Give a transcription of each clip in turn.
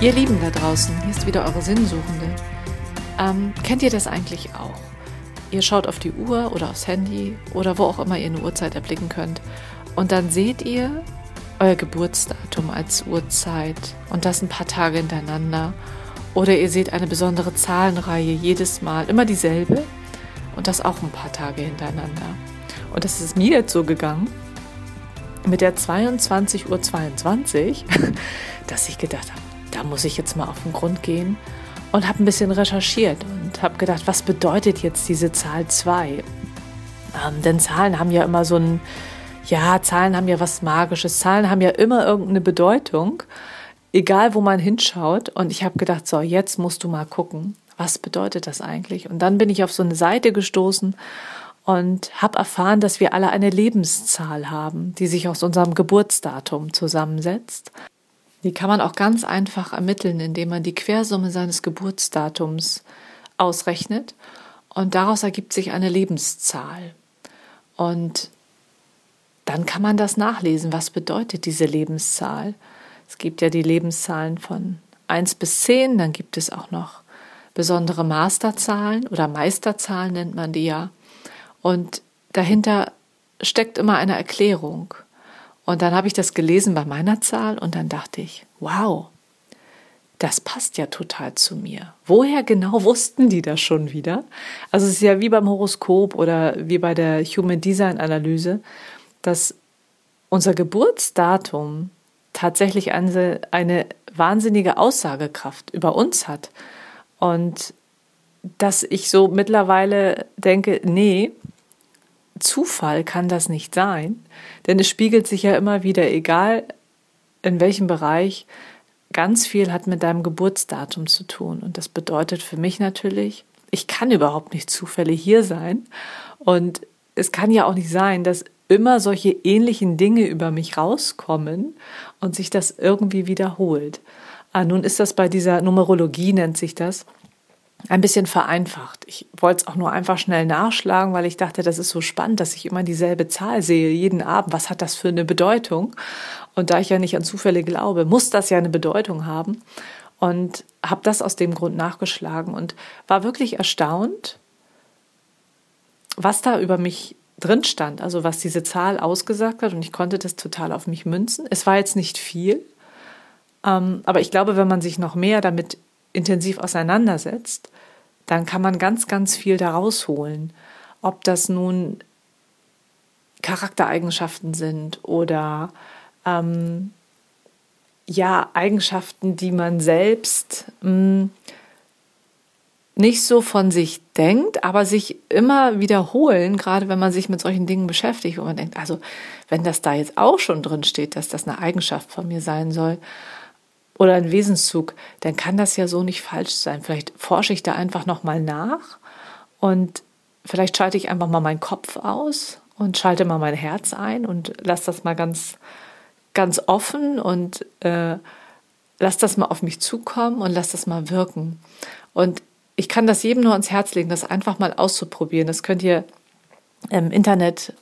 Ihr Lieben da draußen, hier ist wieder eure Sinnsuchende. Ähm, kennt ihr das eigentlich auch? Ihr schaut auf die Uhr oder aufs Handy oder wo auch immer ihr eine Uhrzeit erblicken könnt und dann seht ihr euer Geburtsdatum als Uhrzeit und das ein paar Tage hintereinander. Oder ihr seht eine besondere Zahlenreihe jedes Mal, immer dieselbe und das auch ein paar Tage hintereinander. Und das ist mir jetzt so gegangen mit der 22.22 Uhr, 22, dass ich gedacht habe, da muss ich jetzt mal auf den Grund gehen und habe ein bisschen recherchiert und habe gedacht, was bedeutet jetzt diese Zahl 2? Ähm, denn Zahlen haben ja immer so ein, ja, Zahlen haben ja was Magisches, Zahlen haben ja immer irgendeine Bedeutung, egal wo man hinschaut. Und ich habe gedacht, so, jetzt musst du mal gucken, was bedeutet das eigentlich? Und dann bin ich auf so eine Seite gestoßen und habe erfahren, dass wir alle eine Lebenszahl haben, die sich aus unserem Geburtsdatum zusammensetzt. Die kann man auch ganz einfach ermitteln, indem man die Quersumme seines Geburtsdatums ausrechnet und daraus ergibt sich eine Lebenszahl. Und dann kann man das nachlesen. Was bedeutet diese Lebenszahl? Es gibt ja die Lebenszahlen von 1 bis 10, dann gibt es auch noch besondere Masterzahlen oder Meisterzahlen nennt man die ja. Und dahinter steckt immer eine Erklärung. Und dann habe ich das gelesen bei meiner Zahl und dann dachte ich, wow, das passt ja total zu mir. Woher genau wussten die das schon wieder? Also es ist ja wie beim Horoskop oder wie bei der Human Design Analyse, dass unser Geburtsdatum tatsächlich eine, eine wahnsinnige Aussagekraft über uns hat. Und dass ich so mittlerweile denke, nee, Zufall kann das nicht sein, denn es spiegelt sich ja immer wieder, egal in welchem Bereich, ganz viel hat mit deinem Geburtsdatum zu tun. Und das bedeutet für mich natürlich, ich kann überhaupt nicht zufällig hier sein. Und es kann ja auch nicht sein, dass immer solche ähnlichen Dinge über mich rauskommen und sich das irgendwie wiederholt. Ah, nun ist das bei dieser Numerologie, nennt sich das, ein bisschen vereinfacht. Ich wollte es auch nur einfach schnell nachschlagen, weil ich dachte, das ist so spannend, dass ich immer dieselbe Zahl sehe, jeden Abend. Was hat das für eine Bedeutung? Und da ich ja nicht an Zufälle glaube, muss das ja eine Bedeutung haben. Und habe das aus dem Grund nachgeschlagen und war wirklich erstaunt, was da über mich drin stand, also was diese Zahl ausgesagt hat. Und ich konnte das total auf mich münzen. Es war jetzt nicht viel, ähm, aber ich glaube, wenn man sich noch mehr damit intensiv auseinandersetzt, dann kann man ganz, ganz viel daraus holen. Ob das nun Charaktereigenschaften sind oder ähm, ja, Eigenschaften, die man selbst mh, hm, nicht so von sich denkt, aber sich immer wiederholen, gerade wenn man sich mit solchen Dingen beschäftigt, wo man denkt, also wenn das da jetzt auch schon drin steht, dass das eine Eigenschaft von mir sein soll, oder ein Wesenszug, dann kann das ja so nicht falsch sein. Vielleicht forsche ich da einfach nochmal nach und vielleicht schalte ich einfach mal meinen Kopf aus und schalte mal mein Herz ein und lasse das mal ganz, ganz offen und äh, lass das mal auf mich zukommen und lass das mal wirken. Und ich kann das jedem nur ans Herz legen, das einfach mal auszuprobieren. Das könnt ihr im Internet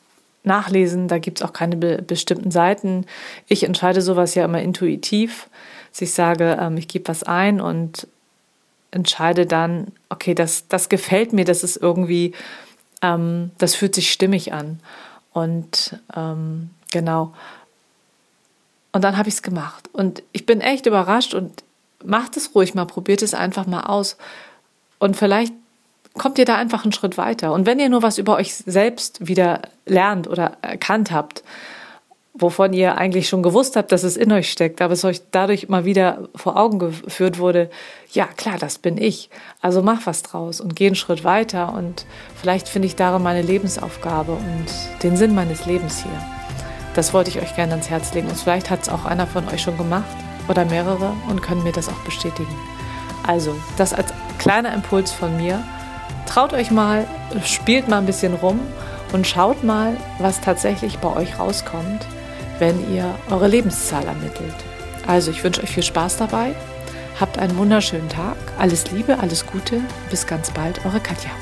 nachlesen, da gibt es auch keine be bestimmten Seiten. Ich entscheide sowas ja immer intuitiv dass ich sage, ähm, ich gebe was ein und entscheide dann, okay, das, das gefällt mir, das ist irgendwie, ähm, das fühlt sich stimmig an. Und ähm, genau. Und dann habe ich es gemacht. Und ich bin echt überrascht und macht es ruhig mal, probiert es einfach mal aus. Und vielleicht kommt ihr da einfach einen Schritt weiter. Und wenn ihr nur was über euch selbst wieder lernt oder erkannt habt, wovon ihr eigentlich schon gewusst habt, dass es in euch steckt, aber es euch dadurch mal wieder vor Augen geführt wurde, ja klar, das bin ich. Also mach was draus und geh einen Schritt weiter und vielleicht finde ich darin meine Lebensaufgabe und den Sinn meines Lebens hier. Das wollte ich euch gerne ans Herz legen und vielleicht hat es auch einer von euch schon gemacht oder mehrere und können mir das auch bestätigen. Also, das als kleiner Impuls von mir. Traut euch mal, spielt mal ein bisschen rum und schaut mal, was tatsächlich bei euch rauskommt wenn ihr eure Lebenszahl ermittelt. Also ich wünsche euch viel Spaß dabei. Habt einen wunderschönen Tag. Alles Liebe, alles Gute. Bis ganz bald, eure Katja.